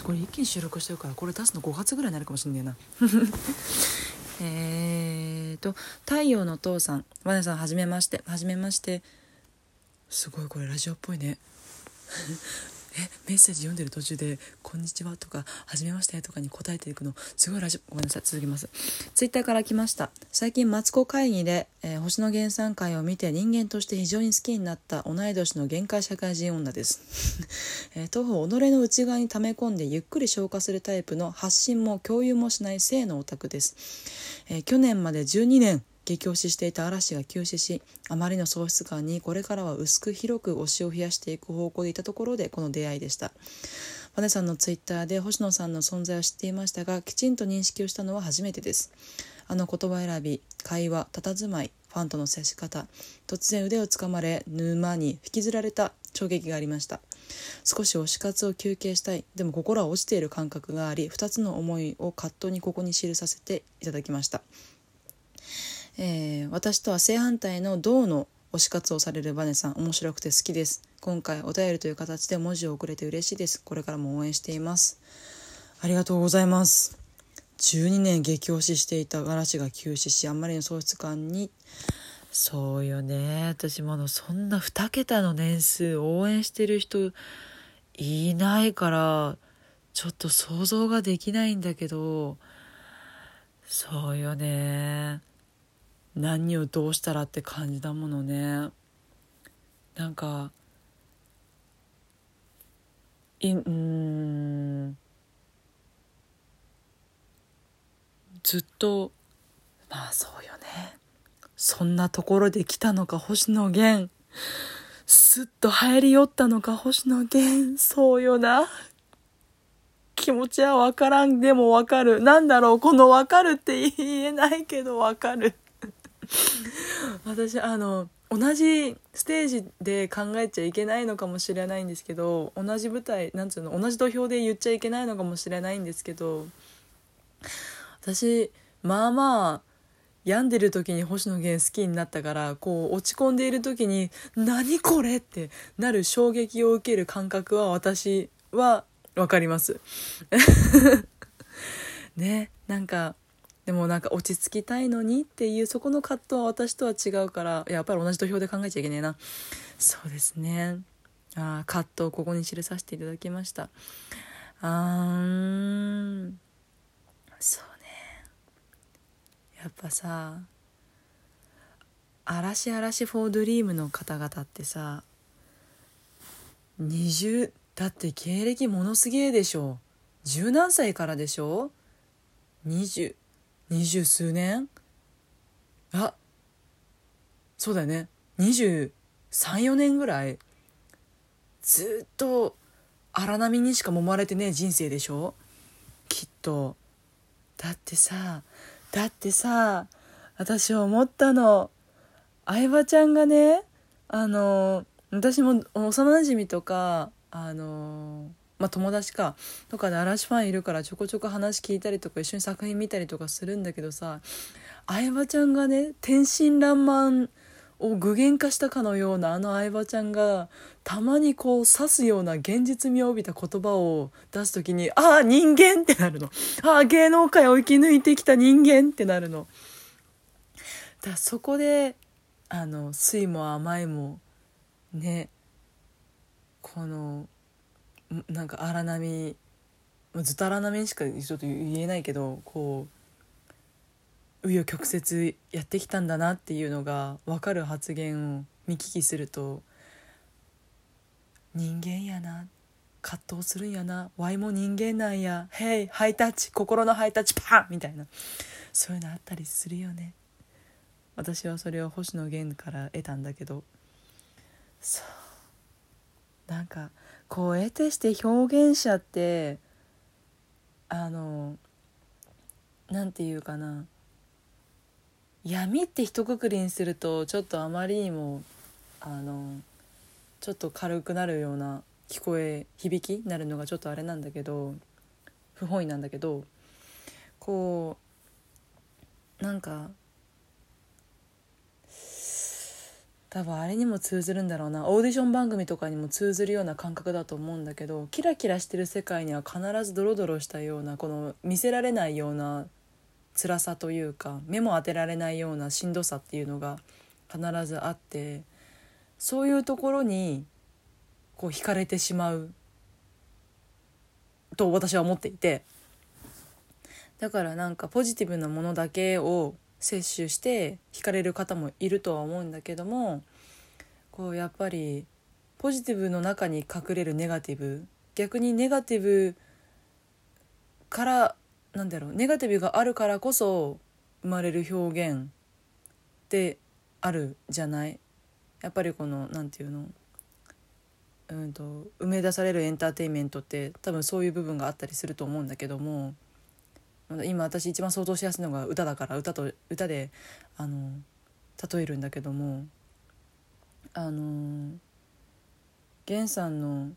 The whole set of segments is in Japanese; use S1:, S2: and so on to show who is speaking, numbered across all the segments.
S1: 私これ一気に収録してるからこれ出すの5月ぐらいになるかもしんねえな。えーと太陽の父さんワネさんはじめましてはじめまして。すごいこれラジオっぽいね。メッセージ読んでる途中で「こんにちは」とか「はじめまして」とかに答えていくのすごいラジオごめんなさい続きます。ツイッターから来ました。最近マツコ会議で、えー、星の原産会を見て人間として非常に好きになった同い年の限界社会人女です、えー、徒歩己の内側に溜め込んでゆっくり消化するタイプの発信も共有もしない性のオタクです、えー、去年まで12年激推ししていた嵐が休止しあまりの喪失感にこれからは薄く広く推しを増やしていく方向でいたところでこの出会いでした。マネさんのツイッターで星野さんの存在を知っていましたがきちんと認識をしたのは初めてです。あの言葉選び会話佇まいファンとの接し方突然腕をつかまれ沼に引きずられた衝撃がありました。少し推し活を休憩したい。でも心は落ちている感覚があり2つの思いを葛藤にここに記させていただきました。えー、私とは正反対の銅の推し活をされるバネさん面白くて好きです。今回お便りという形で文字を送れて嬉しいです。これからも応援しています。ありがとうございます。12年激推ししていた嵐が休止しあんまりの喪失感に。そうよね。私ものそんな2桁の年数応援してる人いないからちょっと想像ができないんだけど。そうよね。何をどうしたらって感じだものね。なんかいうん。ずっとまあそうよね。そんなところで来たのか星野源。すっと入り寄ったのか星野源。そうよな。気持ちはわからん。でもわかる。なんだろう。このわかるって言えないけどわかる。私あの同じステージで考えちゃいけないのかもしれないんですけど同じ舞台なんつうの同じ土俵で言っちゃいけないのかもしれないんですけど私まあまあ病んでる時に星野源好きになったからこう落ち込んでいる時に「何これ!」ってなる衝撃を受ける感覚は私は分かります ねなんかでもなんか落ち着きたいのにっていうそこの葛藤は私とは違うからやっぱり同じ土俵で考えちゃいけねえな。そうですね。あ葛藤ここに記させていただきました。あーそうね。やっぱさ嵐嵐フォードリームの方々ってさ20だって経歴ものすげえでしょ。十何歳からでしょ。20二十数年？あそうだよね。234年ぐらい。ずっと荒波にしか揉まれてねえ人生でしょ？きっと。だってさだってさ私思ったの。相葉ちゃんがねあの私も幼なじみとかあのまあ、友達かとかで嵐ファンいるからちょこちょこ話聞いたりとか一緒に作品見たりとかするんだけどさ相葉ちゃんがね天真爛漫を具現化したかのようなあの相葉ちゃんがたまにこう刺すような現実味を帯びた言葉を出す時に「ああ人間!」ってなるの「ああ芸能界を生き抜いてきた人間!」ってなるの。だそこであの酸いも甘いもねこのなんか荒波ずっと荒波しかちょっと言えないけどこう紆余曲折やってきたんだなっていうのが分かる発言を見聞きすると人間やな葛藤するんやなワイも人間なんや「ヘイハイタッチ心のハイタッチパン!」みたいなそういうのあったりするよね私はそれを星野源から得たんだけどそうなんかこう得てして表現者ってあのなんていうかな。闇って一括りにするとちょっとあまりにもあのちょっと軽くなるような聞こえ響きになるのがちょっとあれなんだけど不本意なんだけどこうなんか多分あれにも通ずるんだろうな。オーディション番組とかにも通ずるような感覚だと思うんだけどキラキラしてる世界には必ずドロドロしたようなこの見せられないような辛さというか目も当てられないようなしんどさっていうのが必ずあってそういうところにこう惹かれてしまうと私は思っていて。だからなんかポジティブなものだけを摂取して惹かれる方もいるとは思うんだけどもこうやっぱりポジティブの中に隠れるネガティブ逆にネガティブからなんだろうネガティブがあるからこそ生まれる表現ってあるじゃない？やっぱりこの何て言うの？うんと生み出されるエンターテインメントって多分そういう部分があったりすると思うんだけども今私一番想像しやすいのが歌だから歌と歌であの例えるんだけどもあの源さんの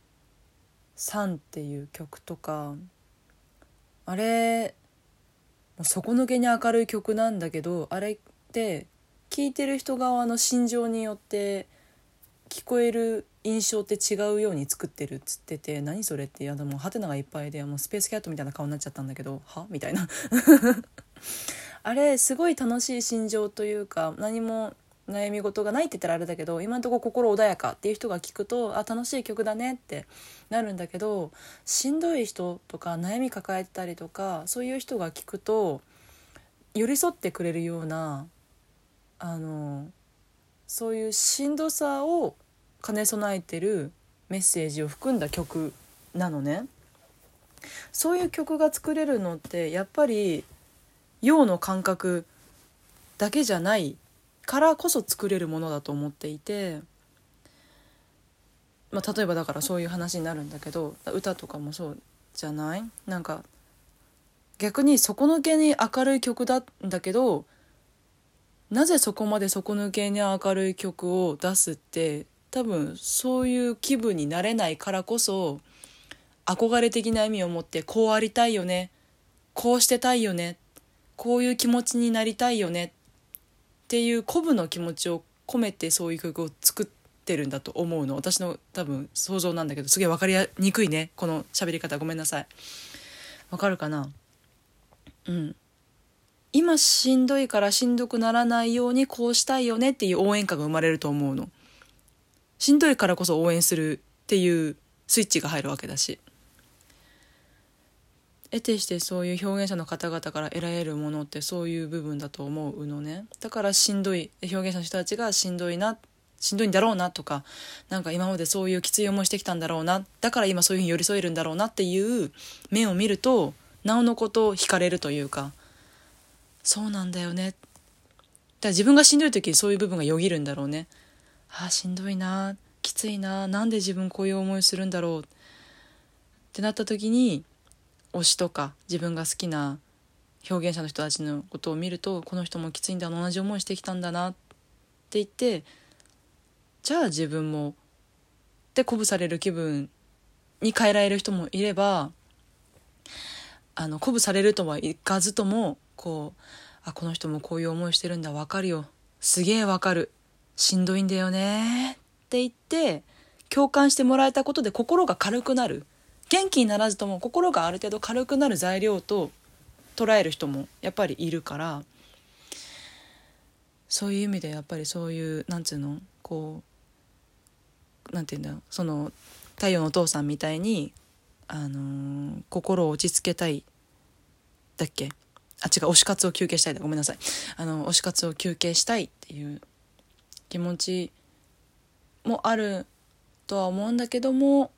S1: 「サン」っていう曲とかあれ底抜けに明るい曲なんだけどあれって聴いてる人側の心情によって聞こえる印象って違うように作ってるっつってて何それっていやでもハテナがいっぱいでもうスペースキャットみたいな顔になっちゃったんだけどは？みたいな。あれすごい楽しい心情というか何も悩み事がないって言ったらあれだけど今のところ心穏やかっていう人が聞くとあ楽しい曲だねってなるんだけどしんどい人とか悩み抱えてたりとかそういう人が聞くと寄り添ってくれるようなあのそういうしんどさを兼ね備えてるメッセージを含んだ曲なのね。そういう曲が作れるのってやっぱり陽の感覚だけじゃないからこそ作れるものだと思っていて、まあ、例えばだからそういう話になるんだけど歌とかもそうじゃない？なんか逆に底抜けに明るい曲だんだけどなぜそこまで底抜けに明るい曲を出すって多分そういう気分になれないからこそ憧れ的な意味を持ってこうありたいよねこうしてたいよねこういう気持ちになりたいよねっていう鼓舞の気持ちを込めてそういう曲を作ってるんだと思うの。私の多分想像なんだけどすげえ分かりにくいね。この喋り方。ごめんなさい。わかるかな？うん。今しんどいからしんどくならないようにこうしたいよねっていう応援歌が生まれると思うの。しんどいからこそ応援するっていうスイッチが入るわけだし。得てしてそういう表現者の方々から得られるものってそういう部分だと思うのね。だからしんどい、表現者の人たちがしんどいな、しんどいんだろうなとか、なんか今までそういうきつい思いしてきたんだろうな、だから今そういうふうに寄り添えるんだろうなっていう面を見ると、なおのこと惹かれるというか、そうなんだよね。だから自分がしんどい時そういう部分がよぎるんだろうね。ああ、しんどいな、きついな、なんで自分こういう思いするんだろうってなった時に、推しとか自分が好きな表現者の人たちのことを見ると、この人もきついんだ、同じ思いしてきたんだなって言って、じゃあ自分もって鼓舞される気分に変えられる人もいれば、あの、鼓舞されるとはいかずとも、こうあこの人もこういう思いしてるんだわかるよ。すげえわかる。しんどいんだよねって言って共感してもらえたことで心が軽くなる元気にならずとも心がある程度軽くなる材料と捉える人もやっぱりいるからそういう意味でやっぱりそういうなんつうのこうなんて言うんだろうその太陽のお父さんみたいにあのー、心を落ち着けたいだっけ？あ、違う、推し活を休憩したいだ。ごめんなさい。あの、推し活を休憩したいっていう気持ちもあるとは思うんだけども、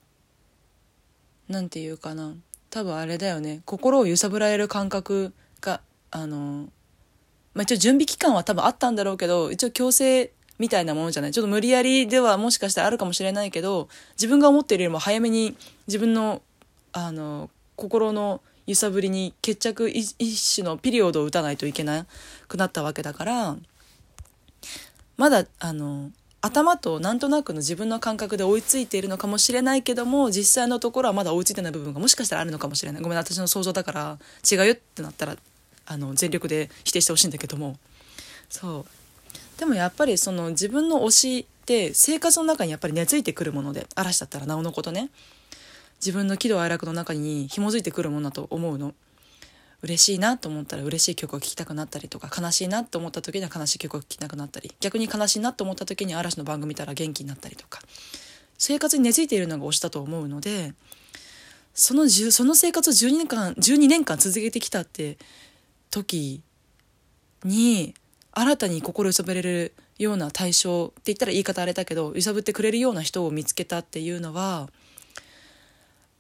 S1: なんていうかな。多分あれだよね。心を揺さぶられる感覚が、あの、まあ、一応準備期間は多分あったんだろうけど、一応強制みたいなものじゃない。ちょっと無理やりではもしかしたらあるかもしれないけど、自分が思っているよりも早めに自分の、あの、心の揺さぶりに決着一種のピリオドを打たないといけなくなったわけだからまだあの頭となんとなくの自分の感覚で追いついているのかもしれないけども実際のところはまだ追いついてない部分がもしかしたらあるのかもしれない。ごめん私の想像だから違うよってなったらあの全力で否定してほしいんだけども。そう。でもやっぱりその自分の推しって生活の中にやっぱり根付いてくるもので嵐だったらなおのことね。自分の喜怒哀楽の中に紐づいてくるものだと思うの。嬉しいなと思ったら嬉しい曲を聴きたくなったりとか悲しいなと思った時には悲しい曲を聴きたくなったり逆に悲しいなと思った時に嵐の番組見たら元気になったりとか生活に根付いているのが推しだと思うのでそのその生活を12年間12年間続けてきたって時に新たに心揺さぶれるような対象って言ったら言い方あれだけど揺さぶってくれるような人を見つけたっていうのは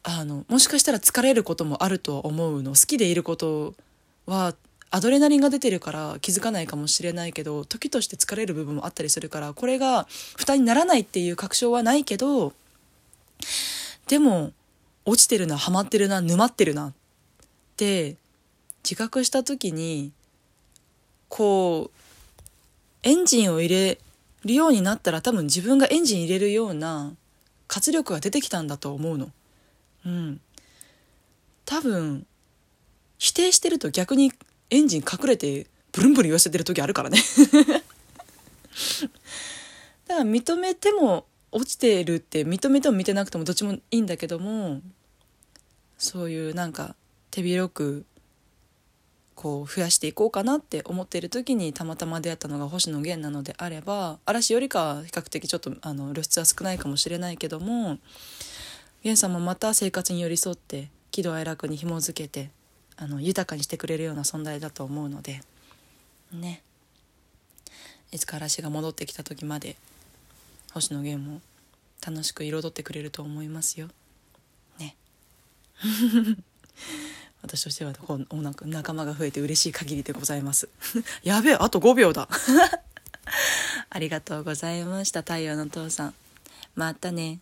S1: あのもしかしたら疲れることもあると思うの好きでいることはアドレナリンが出てるから気づかないかもしれないけど時として疲れる部分もあったりするからこれが負担にならないっていう確証はないけどでも落ちてるなハマってるな沼ってるなって自覚した時にこうエンジンを入れるようになったら多分自分がエンジン入れるような活力が出てきたんだと思うの。うん。多分否定してると逆にエンジン隠れてブルンブルン言わせてる時あるからね だから認めても落ちてるって認めても見てなくてもどっちもいいんだけどもそういうなんか手広くこう増やしていこうかなって思っている時にたまたま出会ったのが星野源なのであれば嵐よりかは比較的ちょっとあの露出は少ないかもしれないけども源さんもまた生活に寄り添って喜怒哀楽に紐づけてあの豊かにしてくれるような存在だと思うのでね。いつか嵐が戻ってきた時まで星野源も楽しく彩ってくれると思いますよ。ね。私としてはお仲間が増えて嬉しい限りでございます。やべえあと5秒だ。ありがとうございました太陽の父さん。またね。